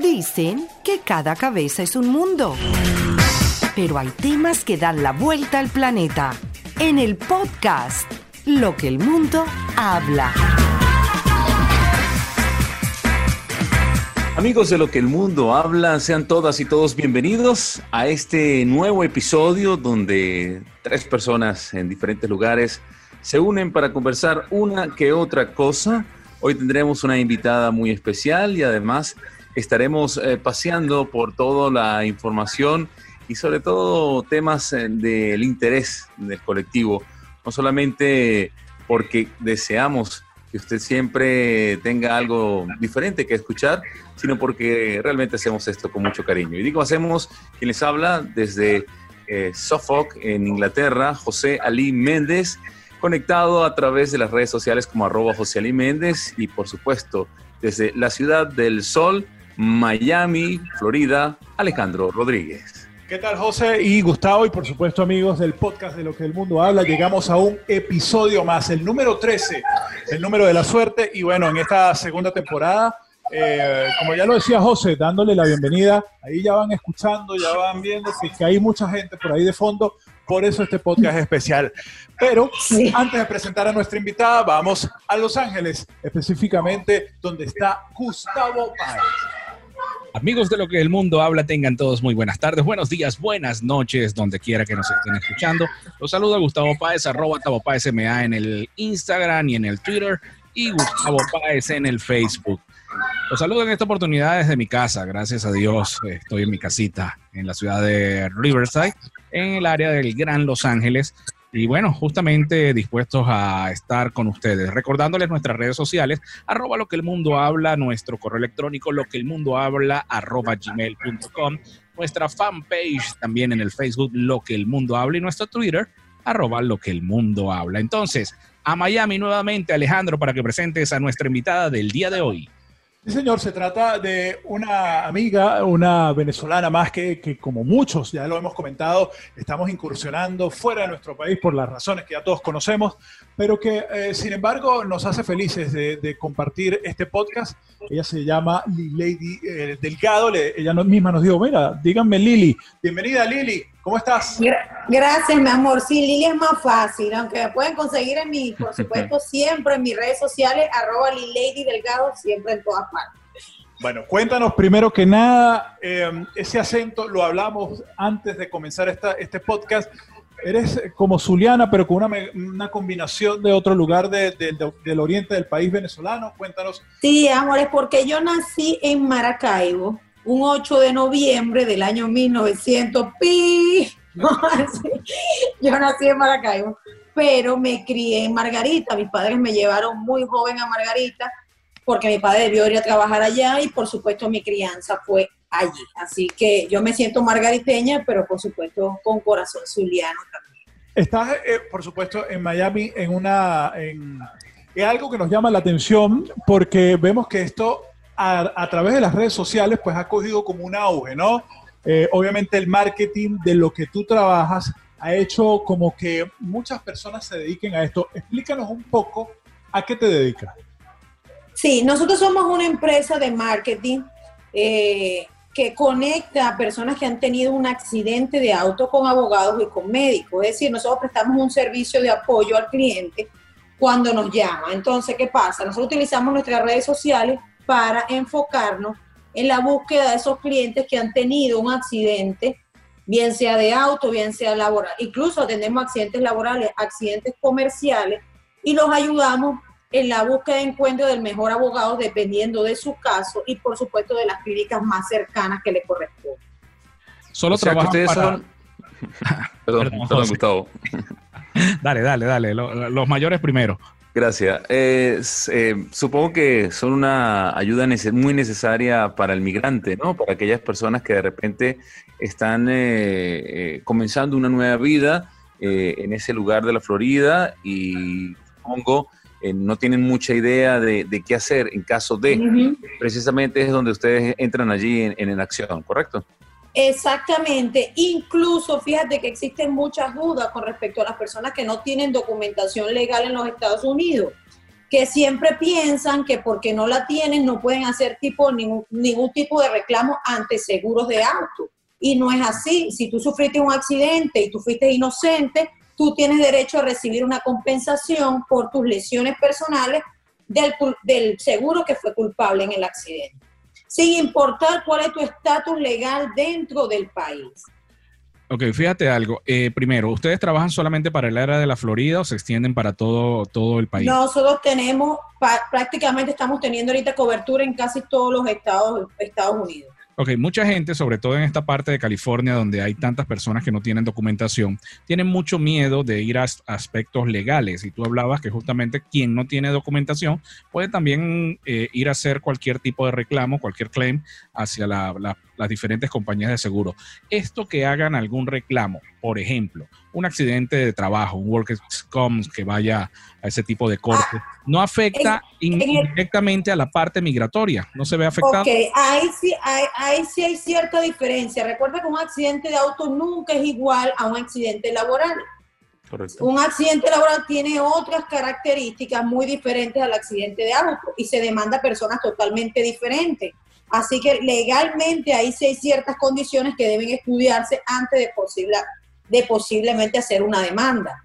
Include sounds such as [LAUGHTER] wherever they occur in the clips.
Dicen que cada cabeza es un mundo. Pero hay temas que dan la vuelta al planeta. En el podcast, Lo que el mundo habla. Amigos de lo que el mundo habla, sean todas y todos bienvenidos a este nuevo episodio donde tres personas en diferentes lugares se unen para conversar una que otra cosa. Hoy tendremos una invitada muy especial y además estaremos eh, paseando por toda la información y sobre todo temas eh, del interés del colectivo, no solamente porque deseamos que usted siempre tenga algo diferente que escuchar, sino porque realmente hacemos esto con mucho cariño. Y digo hacemos, quien les habla desde eh, Suffolk, en Inglaterra, José Ali Méndez, conectado a través de las redes sociales como arroba José Ali Méndez y por supuesto desde la ciudad del sol, Miami, Florida, Alejandro Rodríguez. ¿Qué tal José y Gustavo y por supuesto amigos del podcast de lo que el mundo habla? Llegamos a un episodio más, el número 13, el número de la suerte y bueno, en esta segunda temporada, eh, como ya lo decía José, dándole la bienvenida, ahí ya van escuchando, ya van viendo que hay mucha gente por ahí de fondo, por eso este podcast es especial. Pero antes de presentar a nuestra invitada, vamos a Los Ángeles, específicamente donde está Gustavo Páez. Amigos de lo que el mundo habla, tengan todos muy buenas tardes, buenos días, buenas noches, donde quiera que nos estén escuchando. Los saluda Gustavo Páez, arroba Tavo Páez MA en el Instagram y en el Twitter y Gustavo Páez en el Facebook. Los saludo en esta oportunidad desde mi casa, gracias a Dios estoy en mi casita en la ciudad de Riverside, en el área del Gran Los Ángeles. Y bueno, justamente dispuestos a estar con ustedes, recordándoles nuestras redes sociales, arroba lo que el mundo habla, nuestro correo electrónico, lo que el mundo habla, arroba gmail.com, nuestra fanpage también en el Facebook, lo que el mundo habla, y nuestro Twitter, arroba lo que el mundo habla. Entonces, a Miami nuevamente, Alejandro, para que presentes a nuestra invitada del día de hoy. Sí, señor, se trata de una amiga, una venezolana más que, que, como muchos, ya lo hemos comentado, estamos incursionando fuera de nuestro país por las razones que ya todos conocemos, pero que eh, sin embargo nos hace felices de, compartir este podcast. Ella se llama Lady eh, Delgado, le, ella misma nos dijo, mira, díganme Lili, bienvenida Lili, ¿cómo estás? Gracias, mi amor. Sí, Lili es más fácil, aunque me pueden conseguir en mi, por supuesto, [LAUGHS] siempre en mis redes sociales, arroba Lady Delgado, siempre en todas partes. Bueno, cuéntanos primero que nada, eh, ese acento lo hablamos antes de comenzar esta, este podcast. Eres como Zuliana, pero con una, una combinación de otro lugar de, de, de, del oriente del país venezolano. Cuéntanos. Sí, amor, es porque yo nací en Maracaibo un 8 de noviembre del año 1900. ¡Pi! [LAUGHS] yo nací en Maracaibo, pero me crié en Margarita. Mis padres me llevaron muy joven a Margarita porque mi padre debió ir a trabajar allá y por supuesto mi crianza fue allí. Así que yo me siento margariteña, pero por supuesto con corazón zuliano también. Estás, eh, por supuesto, en Miami en una... Es algo que nos llama la atención porque vemos que esto a, a, través de las redes sociales pues ha cogido como un auge, ¿no? Eh, obviamente el marketing de lo que tú trabajas ha hecho como que muchas personas se dediquen a esto. Explícanos un poco a qué te dedicas. Sí, nosotros somos una empresa de marketing eh, que conecta a personas que han tenido un accidente de auto con abogados y con médicos. Es decir, nosotros prestamos un servicio de apoyo al cliente cuando nos llama. Entonces, ¿qué pasa? Nosotros utilizamos nuestras redes sociales para enfocarnos en la búsqueda de esos clientes que han tenido un accidente, bien sea de auto, bien sea laboral. Incluso atendemos accidentes laborales, accidentes comerciales y los ayudamos en la búsqueda de encuentro del mejor abogado dependiendo de su caso y por supuesto de las clínicas más cercanas que le corresponden. Solo o sea trabajan ustedes para... son... [LAUGHS] perdón, perdón, perdón Gustavo. dale, dale, dale. Los, los mayores primero. Gracias. Eh, eh, supongo que son una ayuda nece muy necesaria para el migrante, ¿no? Para aquellas personas que de repente están eh, comenzando una nueva vida en ese lugar de la Florida y supongo no tienen mucha idea de, de, qué hacer en caso de. Uh -huh. Precisamente es donde ustedes entran allí en, en, en acción, ¿correcto? Exactamente, incluso fíjate que existen muchas dudas con respecto a las personas que no tienen documentación legal en los Estados Unidos. que siempre piensan que porque no la tienen no pueden hacer tipo, ningún, tipo de reclamo ante seguros de auto. Y no es así. Si tú sufriste un accidente y tú fuiste inocente, tú tienes derecho a recibir una compensación por tus lesiones personales del seguro que fue culpable en el accidente, sin importar cuál es tu estatus legal dentro del país. Ok, fíjate algo. Eh, primero, ¿ustedes trabajan solamente para el área de la Florida o se extienden para todo, todo el país? Nosotros tenemos, prácticamente estamos teniendo ahorita cobertura en casi todos los estados, Estados Unidos. Ok, mucha gente, sobre todo en esta parte de California, donde hay tantas personas que no tienen documentación, tienen mucho miedo de ir a aspectos legales. Y tú hablabas que justamente quien no tiene documentación puede también eh, ir a hacer cualquier tipo de reclamo, cualquier claim hacia la, las diferentes compañías de seguro. Esto que hagan algún reclamo, por ejemplo, un accidente de trabajo, un workers comp que vaya a ese tipo de corte, ah, no afecta indirectamente a la parte migratoria, no se ve afectado. Ok, ahí sí, hay, sí hay cierta diferencia. Recuerda que un accidente de auto nunca es igual a un accidente laboral. Correcto. Un accidente laboral tiene otras características muy diferentes al accidente de auto y se demanda personas totalmente diferentes. Así que legalmente ahí sí hay ciertas condiciones que deben estudiarse antes de posible, de posiblemente hacer una demanda.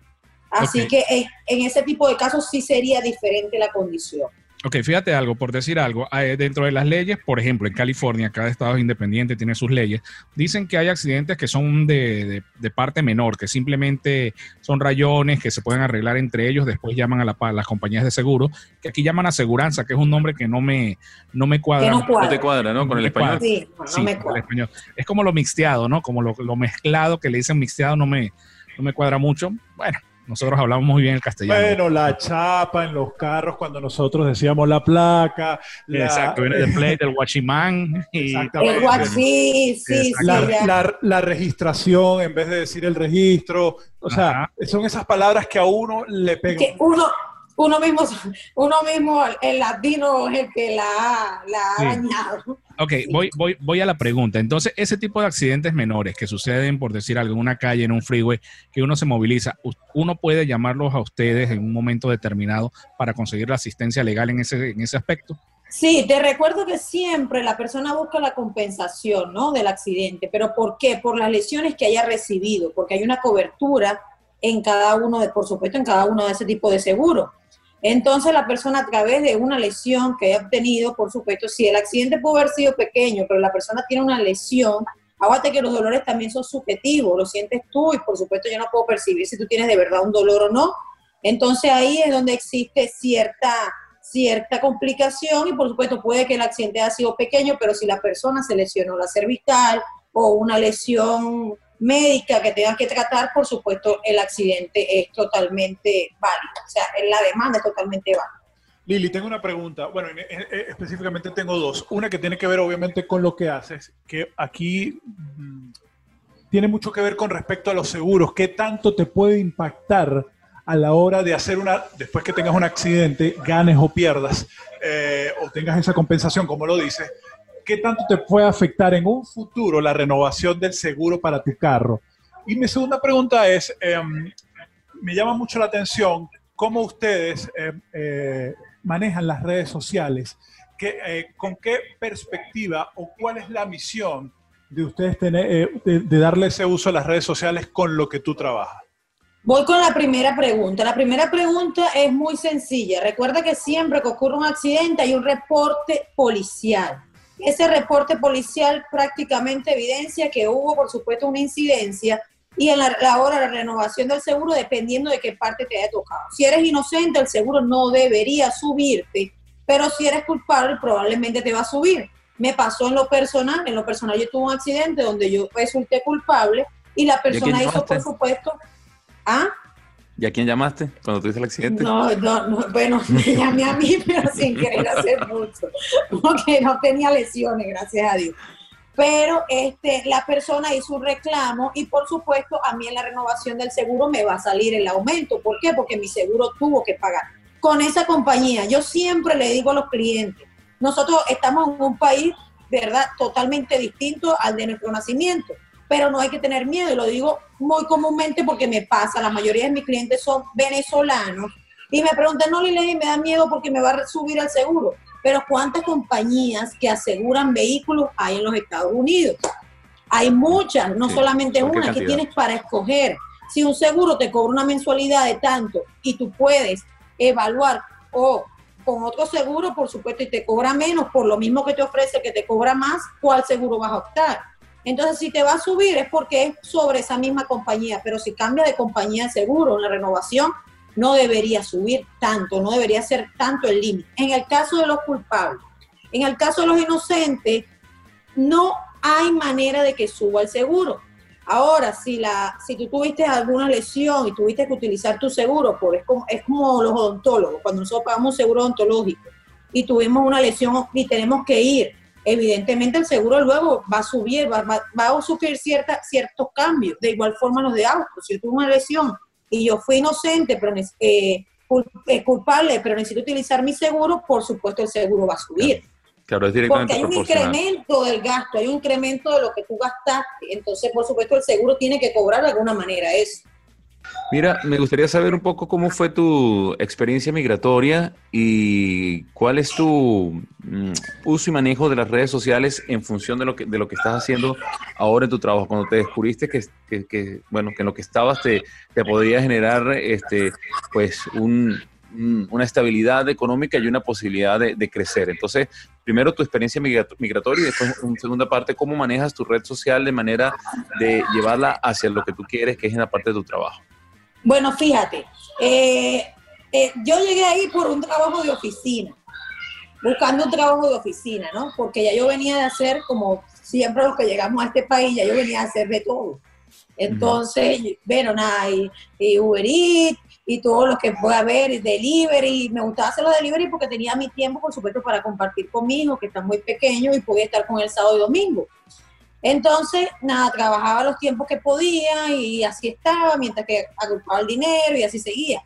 Así que en, ese tipo de casos sí sería diferente la condición. Ok, fíjate algo, por decir algo, eh, dentro de las leyes, por ejemplo, en California, cada estado es independiente, tiene sus leyes, dicen que hay accidentes que son de, parte menor, que simplemente son rayones que se pueden arreglar entre ellos, después llaman a, las compañías de seguro, que aquí llaman aseguranza, que es un nombre que no me, no me cuadra. No, te cuadra, ¿no? Con el español. Sí, no me cuadra. español. Es como lo mixteado, ¿no? Como lo, lo mezclado que le dicen mixteado no me, no me cuadra mucho. Bueno, nosotros hablamos muy bien el castellano. Bueno, la chapa en los carros cuando nosotros decíamos la placa. Exacto, el [LAUGHS] plate, el guachimán. Y... El guachí, sí, sí. La, la, registración en vez de decir el registro. O sea, son esas palabras que a uno le pegan. Que uno, uno mismo, uno mismo, el latino es el que la ha, dañado. Ok, voy, voy, voy a la pregunta. Entonces, ese tipo de accidentes menores que suceden, por decir algo, en una calle, en un freeway, que uno se moviliza, uno puede llamarlos a ustedes en un momento determinado para conseguir la asistencia legal en ese, en ese aspecto. Sí, te recuerdo que siempre la persona busca la compensación, ¿no? Del accidente. ¿Pero por qué? Por las lesiones que haya recibido, porque hay una cobertura en cada uno, de, por supuesto, en cada uno de ese tipo de seguros. Entonces la persona a través de una lesión que haya obtenido, por supuesto, si el accidente pudo haber sido pequeño, pero la persona tiene una lesión, aguante que los dolores también son subjetivos, lo sientes tú y por supuesto yo no puedo percibir si tú tienes de verdad un dolor o no. Entonces ahí es donde existe cierta, cierta complicación y por supuesto puede que el accidente haya sido pequeño, pero si la persona se lesionó la cervical o una lesión médica que tengan que tratar, por supuesto, el accidente es totalmente válido. O sea, la demanda es totalmente válida. Lili, tengo una pregunta. Bueno, específicamente tengo dos. Una que tiene que ver obviamente con lo que haces, que aquí mm, tiene mucho que ver con respecto a los seguros. ¿Qué tanto te puede impactar a la hora de hacer una, después que tengas un accidente, ganes o pierdas, eh, o tengas esa compensación, como lo dices, ¿qué tanto te puede afectar en un futuro la renovación del seguro para tu carro? Y mi segunda pregunta es, em, me llama mucho la atención cómo ustedes em, eh, manejan las redes sociales, eh, con qué perspectiva o cuál es la misión de ustedes tener, eh, de darle ese uso a las redes sociales con lo que tú trabajas. Voy con la primera pregunta. La primera pregunta es muy sencilla. Recuerda que siempre que ocurre un accidente hay un reporte policial. Ese reporte policial prácticamente evidencia que hubo, por supuesto, una incidencia y en la, hora de la renovación del seguro, dependiendo de qué parte te haya tocado. Si eres inocente, el seguro no debería subirte, pero si eres culpable, probablemente te va a subir. Me pasó en lo personal, en lo personal yo tuve un accidente donde yo resulté culpable y la persona hizo, por supuesto, ¿ah? ¿Y a quién llamaste cuando tuviste el accidente? No, no, no bueno, [LAUGHS] me llamé a mí, pero sin querer hacer mucho, porque no tenía lesiones, gracias a Dios. Pero este, la persona hizo un reclamo y por supuesto a mí en la renovación del seguro me va a salir el aumento. ¿Por qué? Porque mi seguro tuvo que pagar. Con esa compañía, yo siempre le digo a los clientes, nosotros estamos en un país, ¿verdad?, totalmente distinto al de nuestro nacimiento pero no hay que tener miedo, y lo digo muy comúnmente porque me pasa, la mayoría de mis clientes son venezolanos Y me preguntan, no, Lili, me da miedo porque me va a subir el seguro. Pero ¿cuántas compañías que aseguran vehículos hay en los Estados Unidos? Hay muchas, no solamente una, que tienes para escoger. Si un seguro te cobra una mensualidad de tanto y tú puedes evaluar o con otro seguro, por supuesto, y te cobra menos por lo mismo que te ofrece, que te cobra más, ¿cuál seguro vas a optar? Entonces, si te va a subir es porque es sobre esa misma compañía, pero si cambia de compañía de seguro, la renovación no debería subir tanto, no debería ser tanto el límite. En el caso de los culpables, en el caso de los inocentes, no hay manera de que suba el seguro. Ahora, si, la, si tú tuviste alguna lesión y tuviste que utilizar tu seguro, pues es como, es como los odontólogos, cuando nosotros pagamos seguro odontológico y tuvimos una lesión y tenemos que ir, evidentemente el seguro luego va a subir, va, a sufrir cierta, ciertos cambios. De igual forma los de auto, si tuve una lesión y yo fui inocente, pero eh, eh, culpable, pero necesito utilizar mi seguro, por supuesto el seguro va a subir. Claro, es directamente Porque hay un incremento del gasto, hay un incremento de lo que tú gastaste. Entonces, por supuesto, el seguro tiene que cobrar de alguna manera eso. Mira, me gustaría saber un poco cómo fue tu experiencia migratoria y cuál es tu mm, uso y manejo de las redes sociales en función de lo que, de lo que estás haciendo ahora en tu trabajo. Cuando te descubriste que, bueno, que en lo que estabas te, te podría generar este, pues un, una estabilidad económica y una posibilidad de, crecer. Entonces, primero tu experiencia migratoria y después, en segunda parte, cómo manejas tu red social de manera de llevarla hacia lo que tú quieres, que es en la parte de tu trabajo. Bueno, fíjate, eh, eh, yo llegué ahí por un trabajo de oficina, buscando un trabajo de oficina, ¿no? Porque ya yo venía de hacer, como siempre los que llegamos a este país, ya yo venía a hacer de todo. Entonces, bueno, nada, y, y Uber Eats, y todo lo que pueda haber, delivery. Me gustaba hacer los delivery porque tenía mi tiempo, por supuesto, para compartir con mi hijo, que está muy pequeño, y podía estar con él sábado y domingo. Entonces, nada, trabajaba los tiempos que podía y así estaba, mientras que agrupaba el dinero y así seguía.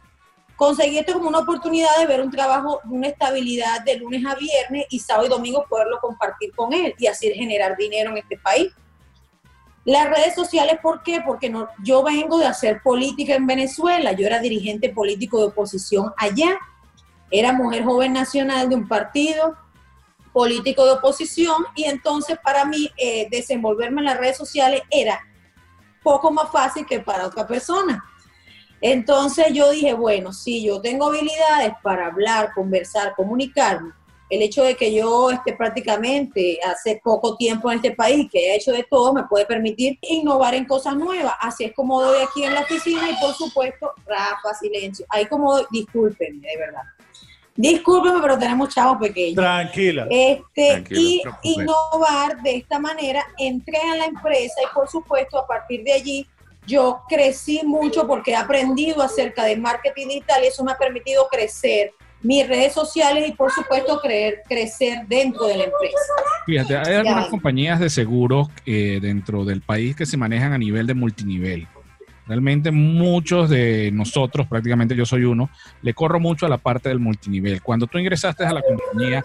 Conseguí esto como una oportunidad de ver un trabajo, una estabilidad de lunes a viernes y sábado y domingo poderlo compartir con él y así generar dinero en este país. Las redes sociales, ¿por qué? Porque no, yo vengo de hacer política en Venezuela, yo era dirigente político de oposición allá, era mujer joven nacional de un partido político de oposición y entonces para mí eh, desenvolverme en las redes sociales era poco más fácil que para otra persona. Entonces yo dije, bueno, si yo tengo habilidades para hablar, conversar, comunicarme, el hecho de que yo esté prácticamente hace poco tiempo en este país, que he hecho de todo, me puede permitir innovar en cosas nuevas. Así es como doy aquí en la oficina y por supuesto, Rafa, silencio. Ahí como, discúlpenme, de verdad. Discúlpenme, pero tenemos chavos pequeños. Tranquila. Este, y innovar de esta manera, entré a la empresa y por supuesto a partir de allí yo crecí mucho porque he aprendido acerca de marketing digital y eso me ha permitido crecer mis redes sociales y por supuesto creer, crecer dentro de la empresa. Fíjate, hay algunas compañías de seguros eh, dentro del país que se manejan a nivel de multinivel. Realmente muchos de nosotros, prácticamente yo soy uno, le corro mucho a la parte del multinivel. Cuando tú ingresaste a la compañía,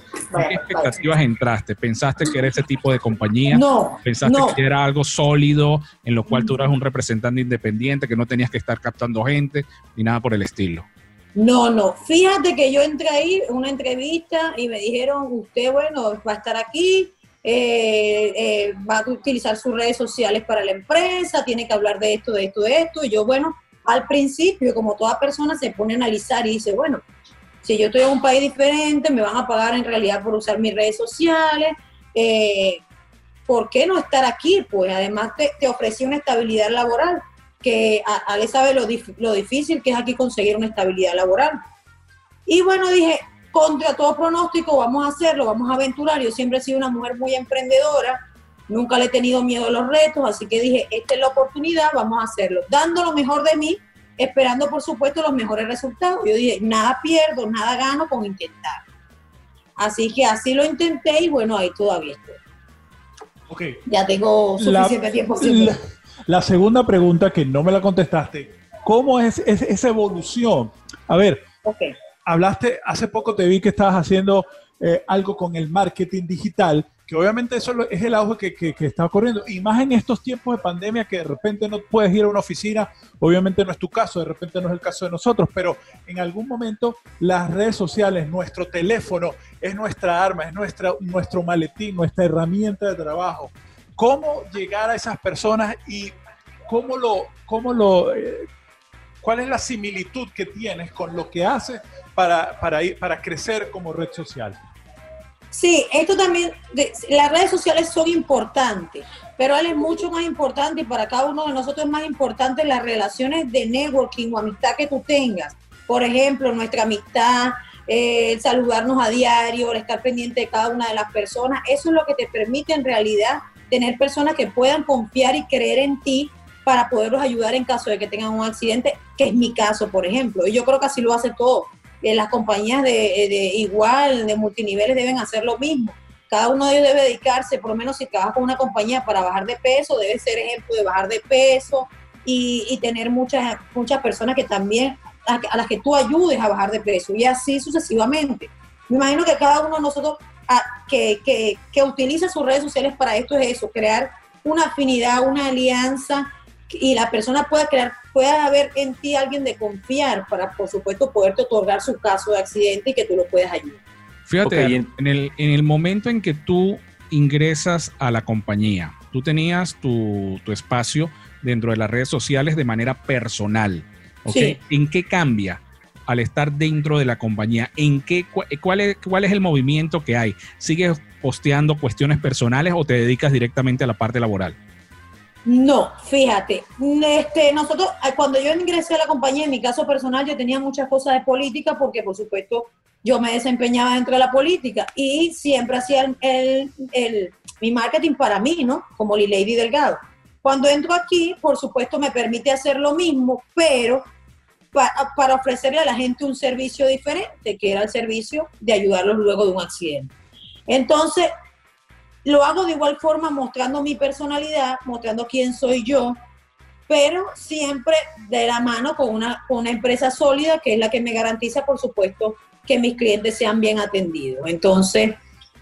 qué expectativas entraste? ¿Pensaste que era ese tipo de compañía? No. ¿Pensaste que era algo sólido en lo cual tú eras un representante independiente, que no tenías que estar captando gente ni nada por el estilo? No, no. Fíjate que yo entré ahí en una entrevista y me dijeron, usted, bueno, va a estar aquí, eh, eh, va a utilizar sus redes sociales para la empresa, tiene que hablar de esto, de esto, de esto. Y yo, bueno, al principio, como toda persona, se pone a analizar y dice, bueno, si yo estoy en un país diferente, me van a pagar en realidad por usar mis redes sociales. Eh, ¿Por qué no estar aquí? Pues además te, te ofrece una estabilidad laboral que Ale sabe lo, lo difícil que es aquí conseguir una estabilidad laboral. Y bueno, dije, contra todo pronóstico, vamos a hacerlo, vamos a aventurar. Yo siempre he sido una mujer muy emprendedora, nunca le he tenido miedo a los retos, así que dije, esta es la oportunidad, vamos a hacerlo, dando lo mejor de mí, esperando por supuesto los mejores resultados. Yo dije, nada pierdo, nada gano con intentar. Así que así lo intenté y bueno, ahí todavía estoy. Okay. Ya tengo suficiente tiempo. La segunda pregunta que no me la contestaste, ¿cómo es, esa evolución? A ver, hablaste, hace poco te vi que estabas haciendo eh, algo con el marketing digital que obviamente eso es el auge que, está ocurriendo. Y más en estos tiempos de pandemia que de repente no puedes ir a una oficina, obviamente no es tu caso, de repente no es el caso de nosotros, pero en algún momento las redes sociales, nuestro teléfono, es nuestra arma, es nuestra, nuestro maletín, nuestra herramienta de trabajo. ¿Cómo llegar a esas personas y cómo lo, cómo lo, eh, cuál es la similitud que tienes con lo que haces para, para, para crecer como red social? Sí, esto también, las redes sociales son importantes, pero él es mucho más importante para cada uno de nosotros es más importante las relaciones de networking o amistad que tú tengas. Por ejemplo, nuestra amistad, el saludarnos a diario, el estar pendiente de cada una de las personas, eso es lo que te permite en realidad tener personas que puedan confiar y creer en ti para poderlos ayudar en caso de que tengan un accidente, que es mi caso, por ejemplo. Y yo creo que así lo hace todo las compañías de, igual, de multiniveles deben hacer lo mismo. Cada uno de ellos debe dedicarse, por lo menos si trabaja con una compañía para bajar de peso, debe ser ejemplo de bajar de peso y, tener muchas, muchas personas que también, a, las que tú ayudes a bajar de peso y así sucesivamente. Me imagino que cada uno de nosotros ah, que, que, que utiliza sus redes sociales para esto es eso, crear una afinidad, una alianza y la persona pueda crear, pueda haber en ti alguien de confiar para, por supuesto, poderte otorgar su caso de accidente y que tú lo puedas ayudar. Fíjate, en, el, en el momento en que tú ingresas a la compañía, tú tenías tu, tu espacio dentro de las redes sociales de manera personal. ¿okay? ¿En qué cambia al estar dentro de la compañía? ¿En qué, cuál, es, ¿Cuál es el movimiento que hay? ¿Sigues posteando cuestiones personales o te dedicas directamente a la parte laboral? No, fíjate, este, nosotros, ah, cuando yo ingresé a la compañía, en mi caso personal, yo tenía muchas cosas de política, porque por supuesto yo me desempeñaba dentro de la política y siempre hacía el, el, mi marketing para mí, ¿no? Como Lady Delgado. Cuando entro aquí, por supuesto, me permite hacer lo mismo, pero para ofrecerle a la gente un servicio diferente, que era el servicio de ayudarlos luego de un accidente. Entonces, lo hago de igual forma mostrando mi personalidad, mostrando quién soy yo, pero siempre de la mano con una, una empresa sólida que es la que me garantiza, por supuesto, que mis clientes sean bien atendidos. Entonces,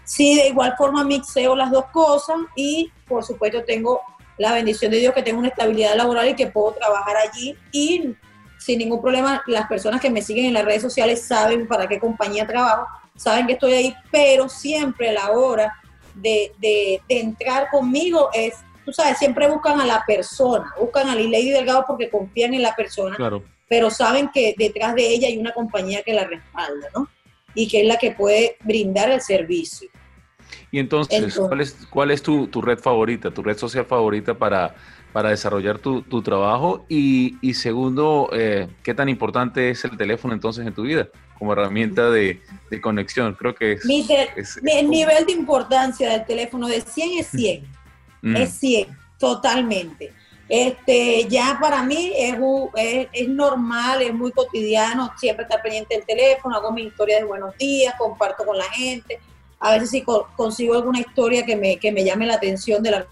sí, de igual forma mixeo las dos cosas y, por supuesto, tengo la bendición de Dios que tengo una estabilidad laboral y que puedo trabajar allí y sin ningún problema las personas que me siguen en las redes sociales saben para qué compañía trabajo, saben que estoy ahí, pero siempre a la hora de, de, entrar conmigo es, tú sabes, siempre buscan a la persona, buscan a Lady Delgado porque confían en la persona, pero saben que detrás de ella hay una compañía que la respalda, ¿no? Y que es la que puede brindar el servicio. Y entonces, ¿cuál es, cuál es tu, tu, red favorita, tu red social favorita para, para desarrollar tu, tu trabajo? Y, y segundo, eh, ¿qué tan importante es el teléfono entonces en tu vida? Como herramienta de, conexión. Creo que es, el nivel de importancia del teléfono de 100 es 100. Mm. Es 100, totalmente. Este, ya para mí es, es, normal, es muy cotidiano, siempre estar pendiente del teléfono, hago mi historia de buenos días, comparto con la gente. A veces si consigo alguna historia que me, que me llame la atención de la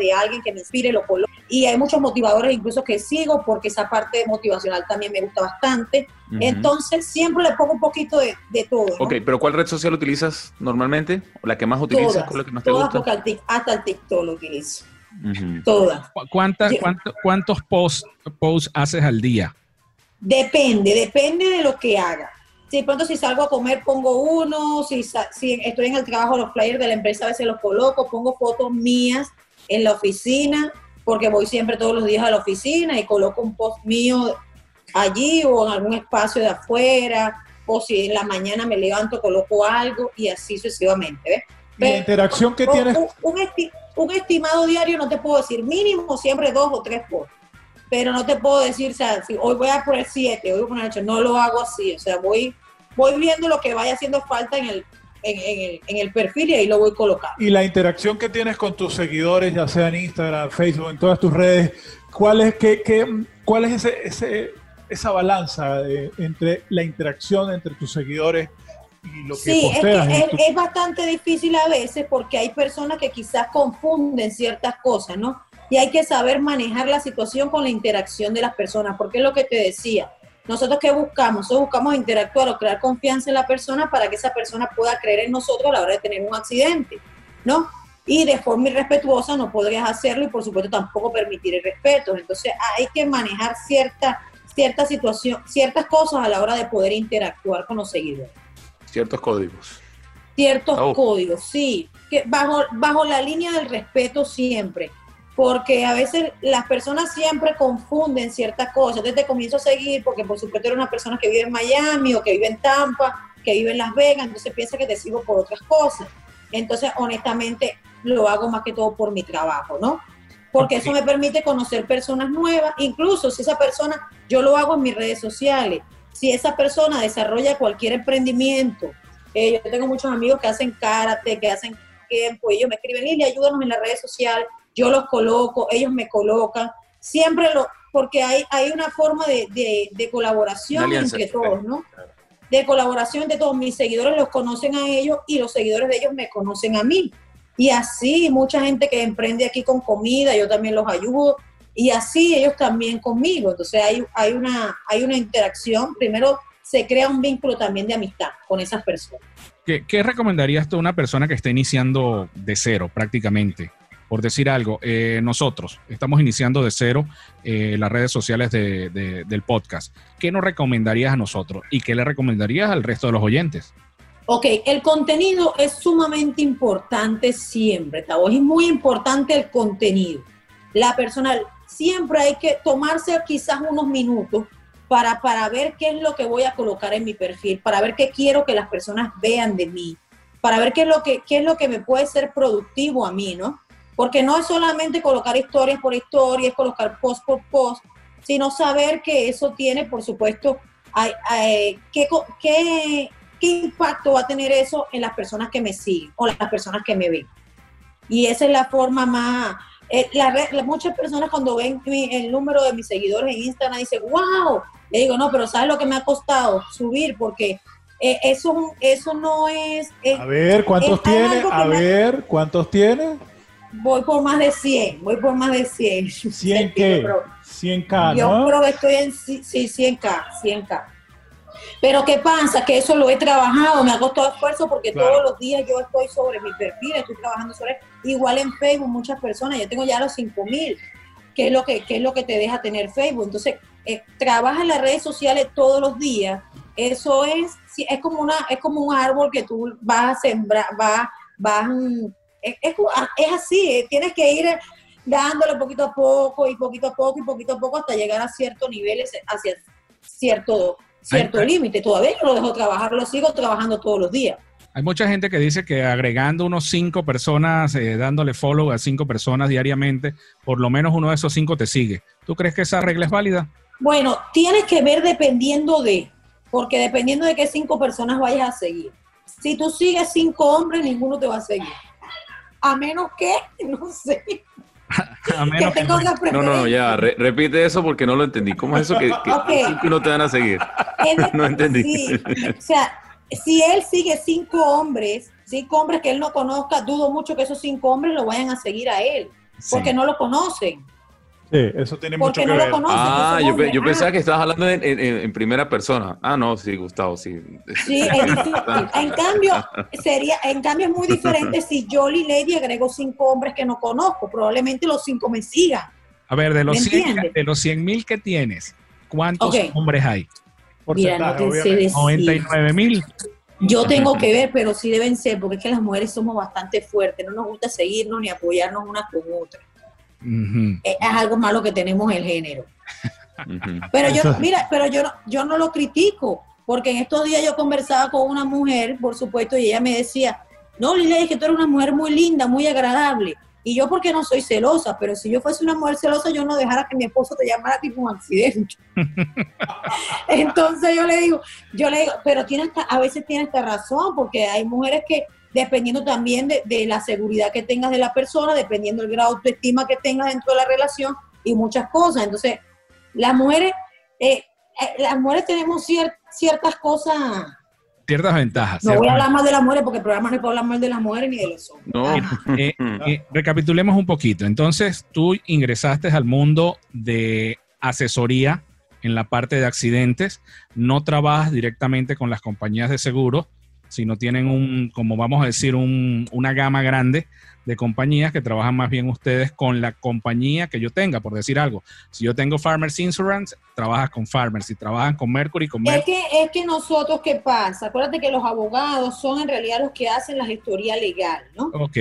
de alguien que me inspire, lo coloco. Y hay muchos motivadores incluso que sigo porque esa parte motivacional también me gusta bastante. Entonces siempre le pongo un poquito de, todo. Ok, pero ¿cuál red social utilizas normalmente? ¿O la que más utilizas? Todas, que más te gusta? hasta el TikTok lo utilizo. Todas. ¿Cuántos posts post haces al día? Depende, depende de lo que haga. Si pronto si salgo a comer pongo uno, si, si estoy en el trabajo, los flyers de la empresa a veces los coloco, pongo fotos mías en la oficina, porque voy siempre todos los días a la oficina y coloco un post mío allí o en algún espacio de afuera, o si en la mañana me levanto, coloco algo y así sucesivamente. La interacción que tienes. Un, estimado diario no te puedo decir, mínimo siempre dos o tres posts, pero no te puedo decir, o sea, si hoy voy a poner siete, hoy voy a poner ocho, no lo hago así, o sea, voy, voy viendo lo que vaya haciendo falta en el, en, el, perfil y ahí lo voy colocando. Y la interacción que tienes con tus seguidores, ya sea en Instagram, Facebook, en todas tus redes, ¿cuál es, qué, qué, cuál es ese, esa balanza entre la interacción entre tus seguidores y lo que sí, posteas? Es, es, bastante difícil a veces porque hay personas que quizás confunden ciertas cosas, ¿no? Y hay que saber manejar la situación con la interacción de las personas, porque es lo que te decía nosotros qué buscamos? Nosotros buscamos interactuar o crear confianza en la persona para que esa persona pueda creer en nosotros a la hora de tener un accidente. ¿no? Y de forma irrespetuosa no podrías hacerlo y por supuesto tampoco permitir el respeto. Entonces hay que manejar cierta, cierta situación, ciertas cosas a la hora de poder interactuar con los seguidores. Ciertos códigos. Ciertos códigos, sí, que bajo, bajo la línea del respeto siempre porque a veces las personas siempre confunden ciertas cosas. Entonces te comienzo a seguir porque por supuesto eres una persona que vive en Miami o que vive en Tampa, que vive en Las Vegas, entonces piensa que te sigo por otras cosas. Entonces, honestamente, lo hago más que todo por mi trabajo, ¿no? Porque eso me permite conocer personas nuevas, incluso si esa persona, yo lo hago en mis redes sociales, si esa persona desarrolla cualquier emprendimiento, eh, yo tengo muchos amigos que hacen karate, que hacen tiempo, ellos me escriben, Lili, ayúdanos en las redes sociales, yo los coloco, ellos me colocan, siempre lo, porque hay, hay una forma de, colaboración entre todos, ¿no? De colaboración entre todos. Mis seguidores los conocen a ellos y los seguidores de ellos me conocen a mí. Y así mucha gente que emprende aquí con comida, yo también los ayudo. Y así ellos también conmigo. Entonces hay, hay, una, hay una interacción. Primero se crea un vínculo también de amistad con esas personas. ¿Qué, qué recomendarías tú a una persona que está iniciando de cero prácticamente? Por decir algo, eh, nosotros estamos iniciando de cero eh, las redes sociales del podcast. ¿Qué nos recomendarías a nosotros y qué le recomendarías al resto de los oyentes? Ok, el contenido es sumamente importante siempre, Tavo. Es muy importante el contenido. La persona, siempre hay que tomarse quizás unos minutos para, para ver qué es lo que voy a colocar en mi perfil, para ver qué quiero que las personas vean de mí, para ver qué es lo que, qué es lo que me puede ser productivo a mí, ¿no? Porque no es solamente colocar historias por historias, colocar post por post, sino saber que eso tiene, por supuesto, qué, qué, impacto va a tener eso en las personas que me siguen o las personas que me ven. Y esa es la forma más... Eh, muchas personas cuando ven el número de mis seguidores en Instagram dicen, wow, le digo, no, pero ¿sabes lo que me ha costado subir? Porque eh, eso, eso no es, A ver, ¿cuántos tiene? A ver, ¿cuántos tiene? Voy por más de 100, voy por más de 100. ¿100 [LAUGHS] qué? 100K, ¿no? Yo creo que estoy en sí, 100K, 100K. Pero ¿qué pasa? Que eso lo he trabajado, me ha costado esfuerzo porque todos los días yo estoy sobre mi perfil, estoy trabajando sobre igual en Facebook muchas personas, yo tengo ya los 5000, que es lo que es lo que te deja tener Facebook. Entonces, eh, trabaja en las redes sociales todos los días. Eso es es como una es como un árbol que tú vas a sembrar, vas vas es, así, eh, tienes que ir dándole poquito a poco y poquito a poco y poquito a poco hasta llegar a ciertos niveles, hacia cierto, cierto límite. Todavía yo lo dejo trabajar, lo sigo trabajando todos los días. Hay mucha gente que dice que agregando unos cinco personas, eh, dándole follow a cinco personas diariamente, por lo menos uno de esos cinco te sigue. ¿Tú crees que esa regla es válida? Bueno, tienes que ver dependiendo de, porque dependiendo de qué cinco personas vayas a seguir. Si tú sigues cinco hombres, ninguno te va a seguir a menos que, [LAUGHS] no sé. a menos que, no, no, no, ya, repite eso porque no lo entendí. ¿Cómo es eso que, que no te van a seguir? [LAUGHS] no entendí. o sea, si él sigue cinco hombres, cinco hombres que él no conozca, dudo mucho que esos cinco hombres lo vayan a seguir a él, porque no lo conocen. Sí, eso tiene mucho que ver. ah, yo, yo, pensaba que estabas hablando en, primera persona. Ah, no, sí, Gustavo, sí. Sí, [LAUGHS] en cambio, sería, en cambio es muy diferente si yo, Lady, agrego cinco hombres que no conozco. Probablemente los cinco me sigan. A ver, de los, 100, de los 100 mil que tienes, ¿cuántos hombres hay? Mira, no te sé decir. 99 mil. Yo tengo que ver, pero sí deben ser, porque es que las mujeres somos bastante fuertes, no nos gusta seguirnos ni apoyarnos unas con otras. Es algo malo que tenemos el género. Pero yo, mira, pero yo, yo no lo critico, porque en estos días yo conversaba con una mujer, por supuesto, y ella me decía, no, Lilia, es que tú eres una mujer muy linda, muy agradable. Y yo porque no soy celosa, pero si yo fuese una mujer celosa, yo no dejara que mi esposo te llamara tipo un accidente. [LAUGHS] Entonces yo le digo, yo le digo, pero tiene a veces tiene esta razón, porque hay mujeres que dependiendo también de, la seguridad que tengas de la persona, dependiendo del grado de autoestima que tengas dentro de la relación y muchas cosas. Entonces, las mujeres, eh, eh, las mujeres tenemos ciertas cosas. Ciertas ventajas. No voy a hablar más de las mujeres porque el programa no es para hablar más de las mujeres ni de los hombres. No. Eh, recapitulemos un poquito. Entonces, tú ingresaste al mundo de asesoría en la parte de accidentes, no trabajas directamente con las compañías de seguros, sino tienen un, como vamos a decir, un, una gama grande de compañías que trabajan más bien ustedes con la compañía que yo tenga, por decir algo. Si yo tengo Farmers Insurance, trabajas con Farmers. Si trabajan con Mercury, con Mercury. Es que, es que nosotros, ¿qué pasa? Acuérdate que los abogados son en realidad los que hacen la gestoría legal, ¿no? Ok.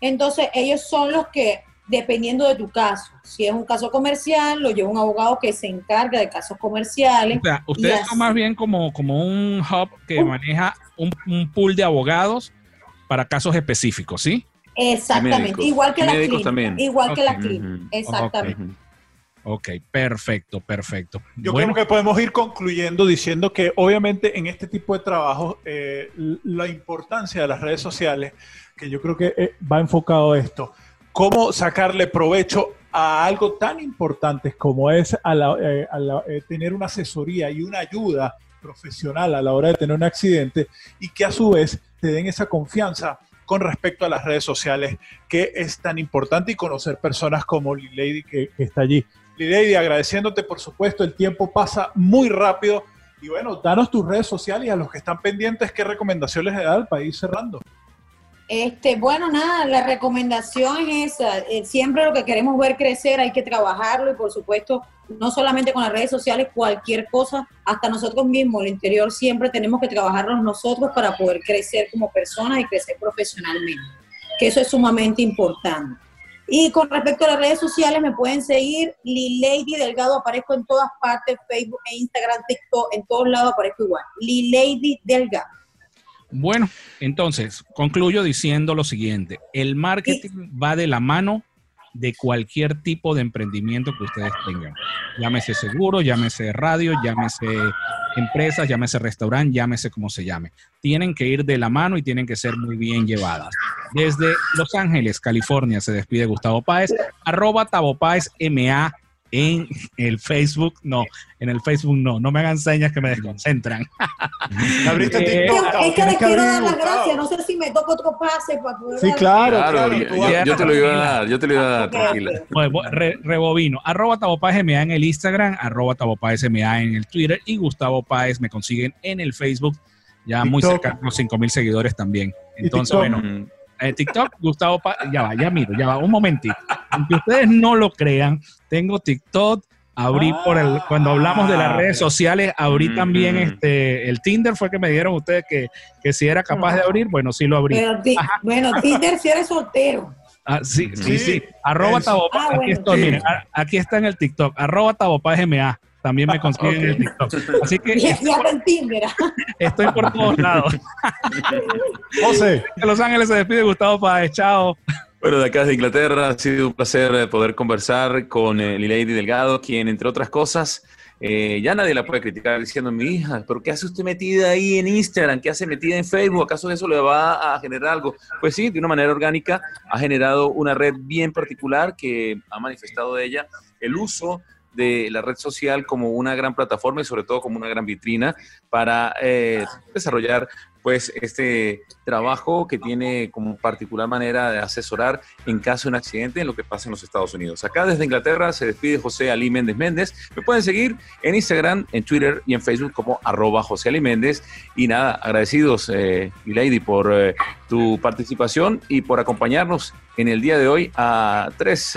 Entonces, ellos son los que, dependiendo de tu caso, si es un caso comercial, lo lleva un abogado que se encarga de casos comerciales. O sea, ustedes así. son más bien como, como un hub que Un- maneja un, un pool de abogados para casos específicos, ¿sí? Exactamente, médicos. igual que la clínica. también. Igual que la clínica, exactamente. Ujú. Ok, perfecto, perfecto. Yo bueno, creo que podemos ir concluyendo diciendo que obviamente en este tipo de trabajos eh, la importancia de las redes sociales, que yo creo que eh, va enfocado a esto, cómo sacarle provecho a algo tan importante como es a la- eh, a la- eh, tener una asesoría y una ayuda profesional a la hora de tener un accidente y que a su vez te den esa confianza con respecto a las redes sociales, que es tan importante y conocer personas como Lady que, que está allí. Lady, agradeciéndote, por supuesto, el tiempo pasa muy rápido. Y bueno, danos tus redes sociales y a los que están pendientes, ¿qué recomendaciones le da para ir cerrando? Este, bueno, nada, la recomendación es esa. eh, siempre lo que queremos ver crecer hay que trabajarlo y por supuesto, no solamente con las redes sociales, cualquier cosa, hasta nosotros mismos, el interior, siempre tenemos que trabajarlo nosotros para poder crecer como personas y crecer profesionalmente, que eso es sumamente importante. Y con respecto a las redes sociales, me pueden seguir, Lady Delgado, aparezco en todas partes, Facebook e Instagram, TikTok, en todos lados aparezco igual. Lady Delgado. Bueno, entonces concluyo diciendo lo siguiente: el marketing va de la mano de cualquier tipo de emprendimiento que ustedes tengan. Llámese seguro, llámese radio, llámese empresas, llámese restaurante, llámese como se llame. Tienen que ir de la mano y tienen que ser muy bien llevadas. Desde Los Ángeles, California, se despide Gustavo Páez, arroba Tavo Páez MA en el Facebook. No, en el Facebook no, no me hagan señas que me desconcentran. [LAUGHS] Abriste Eh, TikTok, Es Gustavo, que les quiero dar las gracias. No sé si me toca otro pase para poder. Sí, claro, Claro, claro. yo, te lo iba a dar, yo te lo iba a dar, tranquila. Bueno, bo- re- rebobino. Arroba en el Instagram, arroba Tavo Páez MA en el Twitter y Gustavo Páez me consiguen en el Facebook, ya muy TikTok. cerca de los 5 mil seguidores también. ¿Y Entonces, bueno, Mm. Eh, TikTok, Gustavo ya va, ya miro, ya va, un momentito. Aunque ustedes no lo crean, tengo TikTok. Abrí por el, cuando hablamos de las redes sociales, abrí Mm, también mm. este, el Tinder fue que me dieron ustedes que, que si era capaz de abrir, bueno, sí lo abrí. Pero, bueno, Tinder si eres soltero. Ah, sí, sí, Sí, sí. Arroba eso. Tabopa- Ah, aquí bueno. estoy, Sí. miren, aquí está en el TikTok. Arroba Tabopa GMA. También me consiguen en el TikTok. Así que [LAUGHS] ya en Tinder. estoy por todos lados. [LAUGHS] José, De Los Ángeles se despide Gustavo Páez. Chao. Bueno, de acá de Inglaterra ha sido un placer eh, poder conversar con eh, Lady Delgado, quien, entre otras cosas, eh, ya nadie la puede criticar diciendo, mi hija, ¿pero qué hace usted metida ahí en Instagram? ¿Qué hace metida en Facebook? ¿Acaso eso le va a generar algo? Pues sí, de una manera orgánica ha generado una red bien particular que ha manifestado de ella el uso de la red social como una gran plataforma y sobre todo como una gran vitrina para eh, desarrollar pues este trabajo que tiene como particular manera de asesorar en caso de un accidente en lo que pasa en los Estados Unidos. Acá desde Inglaterra se despide José Ali Méndez Méndez. Me pueden seguir en Instagram, en Twitter y en Facebook como arroba José Ali Méndez. Y nada, agradecidos, eh, Lady, por eh, tu participación y por acompañarnos en el día de hoy a tres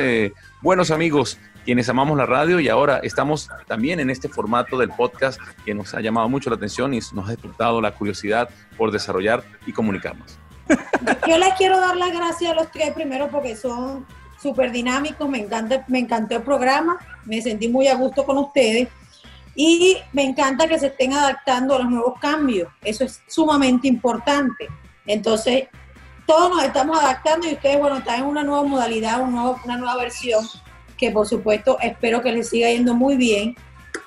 buenos amigos quienes amamos la radio y ahora estamos también en este formato del podcast que nos ha llamado mucho la atención y nos ha despertado la curiosidad por desarrollar y comunicarnos. [LAUGHS] Yo les quiero dar las gracias a los tres primero porque son súper dinámicos, me encanta, me encantó el programa, me sentí muy a gusto con ustedes y me encanta que se estén adaptando a los nuevos cambios, eso es sumamente importante. Entonces, todos nos estamos adaptando y ustedes, bueno, están en una nueva modalidad, una nueva versión que por supuesto espero que les siga yendo muy bien.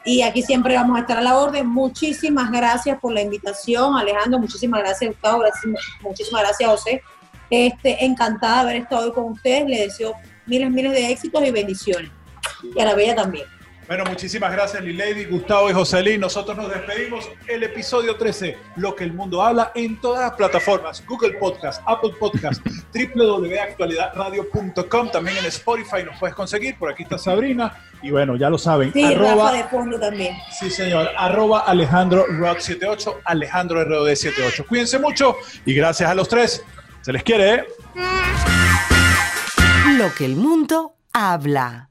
Y aquí siempre vamos a estar a la orden. Muchísimas gracias por la invitación, Alejandro. Muchísimas gracias, Gustavo. Muchísimas gracias, José. Este, encantada de haber estado hoy con ustedes. Les deseo miles, miles de éxitos y bendiciones. Y a la bella también. Bueno, muchísimas gracias, Lady, Gustavo y Joselín. Nosotros nos despedimos. El episodio 13, Lo que el mundo habla, en todas las plataformas: Google Podcast, Apple Podcast, [LAUGHS] www.actualidadradio.com. También en Spotify nos puedes conseguir. Por aquí está Sabrina. Y bueno, ya lo saben. Sí, arroba, de fondo también. Sí, señor. Arroba Alejandro Rock 78, Alejandro ROD 78. Cuídense mucho y gracias a los tres. Se les quiere, ¿eh? Lo que el mundo habla.